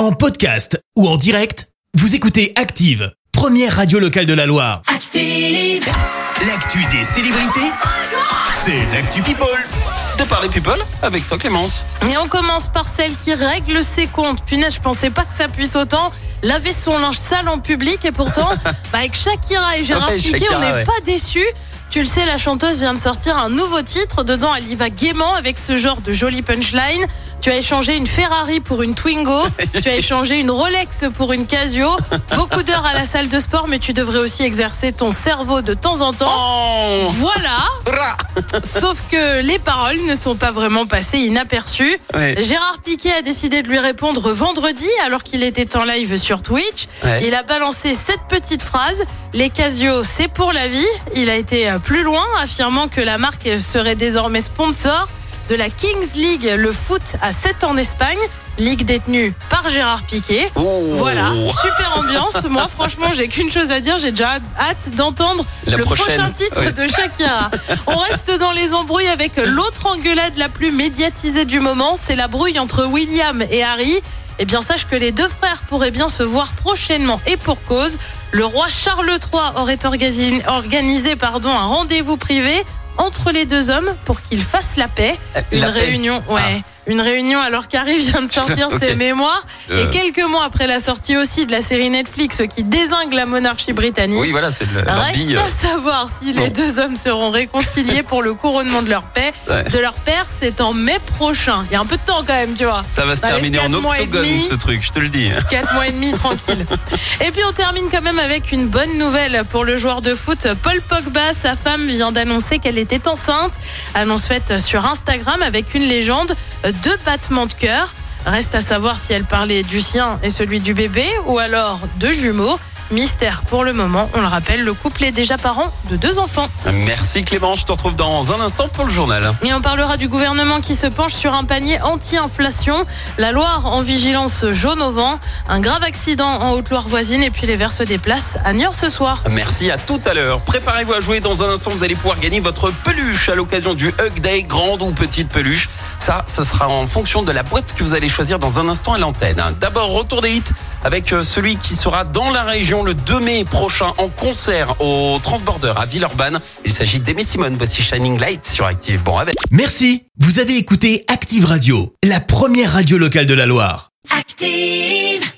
En podcast ou en direct, vous écoutez Active, première radio locale de la Loire. Active. L'actu des célébrités, c'est l'actu People. de parler people avec toi Clémence. Et on commence par celle qui règle ses comptes. Punaise, je pensais pas que ça puisse autant laver son linge sale en public et pourtant, bah, avec Shakira et Gérard Ouais, Piqué, Shakira, on n'est ouais. pas déçus. Tu le sais, la chanteuse vient de sortir un nouveau titre. Dedans, elle y va gaiement avec ce genre de joli punchline. Tu as échangé une Ferrari pour une Twingo. tu as échangé une Rolex pour une Casio. Beaucoup d'heures à la salle de sport, mais tu devrais aussi exercer ton cerveau de temps en temps. Oh Voilà. Sauf que les paroles ne sont pas vraiment passées inaperçues. Ouais. Gérard Piquet a décidé de lui répondre vendredi alors qu'il était en live sur Twitch. Ouais. Il a balancé cette petite phrase Les Casio, c'est pour la vie. Il a été euh, plus loin, affirmant que la marque serait désormais sponsor de la Kings League, le foot à 7 en Espagne, ligue détenue par Gérard Piquet. Oh. Voilà, super ambiance. Moi, franchement, j'ai qu'une chose à dire. J'ai déjà hâte d'entendre le prochaine. prochain titre Oui. de Shakira. On reste dans les embrouilles avec l'autre engueulade la plus médiatisée du moment. C'est la brouille entre William et Harry. Eh bien, sache que les deux frères pourraient bien se voir prochainement et pour cause. Le roi Charles III aurait organisé, organisé pardon, un rendez-vous privé entre les deux hommes pour qu'ils fassent la paix. Une paix. réunion, ouais. Une réunion alors qu'Harry vient de sortir ses mémoires. Euh. Et quelques mois après la sortie aussi de la série Netflix qui désingue la monarchie britannique. Oui, voilà, c'est Reste bille. à savoir si les deux hommes seront réconciliés pour le couronnement de leur paix. Ouais. De leur père, c'est en mai prochain. Il y a un peu de temps quand même, tu vois. Ça va se Ça terminer en quatre mois et octogone demi. ce truc, je te le dis. Quatre mois et demi, tranquille. Et puis on termine quand même avec une bonne nouvelle pour le joueur de foot Paul Pogba. Sa femme vient d'annoncer qu'elle était enceinte. Annonce faite sur Instagram avec une légende, deux battements de cœur. Reste à savoir si elle parlait du sien et celui du bébé ou alors de jumeaux. Mystère pour le moment, on le rappelle, le couple est déjà parent de deux enfants. Merci Clémence, je te retrouve dans un instant pour le journal. Et on parlera du gouvernement qui se penche sur un panier anti-inflation. La Loire en vigilance jaune au vent. Un grave accident en Haute-Loire voisine et puis les verses des places à Niort ce soir. Merci à tout à l'heure. Préparez-vous à jouer dans un instant. Vous allez pouvoir gagner votre peluche à l'occasion du Hug Day, grande ou petite peluche. Ça, ce sera en fonction de la boîte que vous allez choisir dans un instant à l'antenne. D'abord, retour des hits avec euh, celui qui sera dans la région le 2 mai prochain en concert au Transborder à Villeurbanne. Il s'agit d'Aimé Simone. Voici Shining Light sur Active. Bon, avec. Merci, vous avez écouté Active Radio, la première radio locale de la Loire. Active.